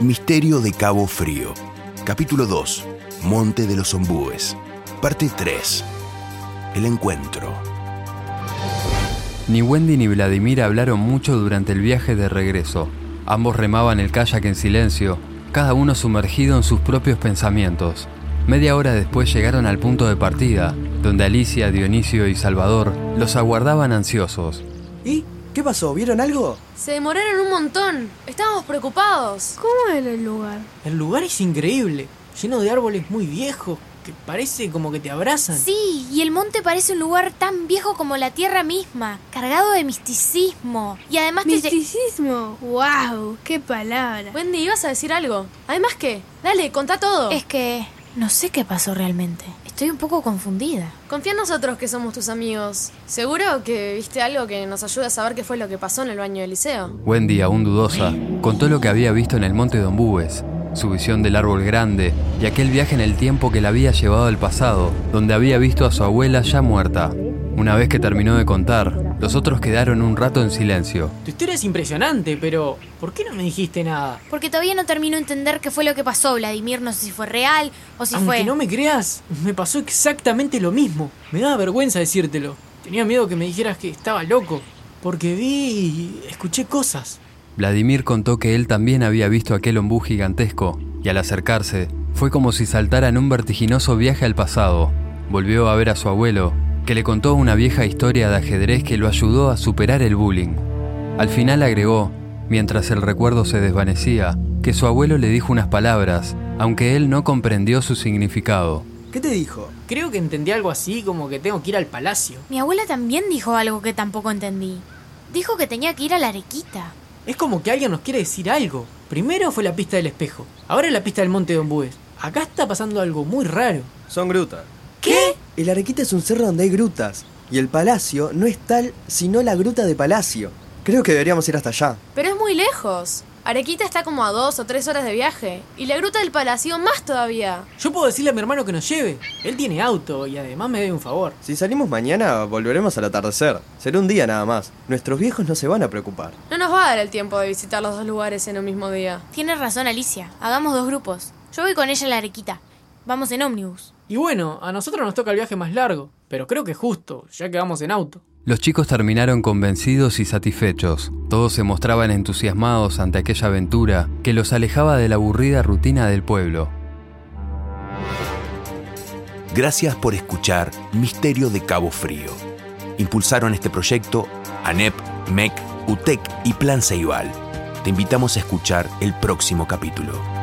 Misterio de Cabo Frío. Capítulo 2. Monte de los Ombúes. Parte 3. El encuentro. Ni Wendy ni Vladimir hablaron mucho durante el viaje de regreso. Ambos remaban el kayak en silencio, cada uno sumergido en sus propios pensamientos. Media hora después llegaron al punto de partida, donde Alicia, Dionisio y Salvador los aguardaban ansiosos. ¿Y qué pasó? ¿Vieron algo? Se demoraron un montón. Estábamos preocupados. ¿Cómo era el lugar? El lugar es increíble, lleno de árboles muy viejos, que parece como que te abrazan. Sí, y el monte parece un lugar tan viejo como la tierra misma, cargado de misticismo. Y además te... Misticismo. ¡Wow! ¡Qué palabra! Wendy, ibas a decir algo. Además, ¿qué? Dale, contá todo. Es que no sé qué pasó realmente. Estoy un poco confundida. Confía en nosotros que somos tus amigos. Seguro que viste algo que nos ayuda a saber qué fue lo que pasó en el baño del liceo. Wendy, aún dudosa, contó lo que había visto en el monte de Ombúes, su visión del árbol grande y aquel viaje en el tiempo que la había llevado al pasado, donde había visto a su abuela ya muerta. Una vez que terminó de contar, los otros quedaron un rato en silencio. Tu historia es impresionante, pero ¿por qué no me dijiste nada? Porque todavía no termino de entender qué fue lo que pasó, Vladimir. No sé si fue real o si Aunque fue... no me creas, me pasó exactamente lo mismo. Me daba vergüenza decírtelo. Tenía miedo que me dijeras que estaba loco, porque vi y escuché cosas. Vladimir contó que él también había visto aquel ombú gigantesco, y al acercarse, fue como si saltara en un vertiginoso viaje al pasado. Volvió a ver a su abuelo, que le contó una vieja historia de ajedrez que lo ayudó a superar el bullying. Al final agregó, mientras el recuerdo se desvanecía, que su abuelo le dijo unas palabras, aunque él no comprendió su significado. ¿Qué te dijo? Creo que entendí algo así como que tengo que ir al palacio. Mi abuela también dijo algo que tampoco entendí. Dijo que tenía que ir a la arequita. Es como que alguien nos quiere decir algo. Primero fue la pista del espejo, ahora la pista del monte de Ombúes. Acá está pasando algo muy raro. Son grutas. El Arequita es un cerro donde hay grutas. Y el palacio no es tal sino la gruta de palacio. Creo que deberíamos ir hasta allá. Pero es muy lejos. Arequita está como a dos o tres horas de viaje. Y la gruta del palacio más todavía. Yo puedo decirle a mi hermano que nos lleve. Él tiene auto y además me debe un favor. Si salimos mañana, volveremos al atardecer. Será un día nada más. Nuestros viejos no se van a preocupar. No nos va a dar el tiempo de visitar los dos lugares en un mismo día. Tienes razón, Alicia. Hagamos dos grupos. Yo voy con ella a la arequita. Vamos en ómnibus. Y bueno, a nosotros nos toca el viaje más largo, pero creo que es justo, ya que vamos en auto. Los chicos terminaron convencidos y satisfechos. Todos se mostraban entusiasmados ante aquella aventura que los alejaba de la aburrida rutina del pueblo. Gracias por escuchar Misterio de Cabo Frío. Impulsaron este proyecto ANEP, MEC, UTEC y Plan Ceibal. Te invitamos a escuchar el próximo capítulo.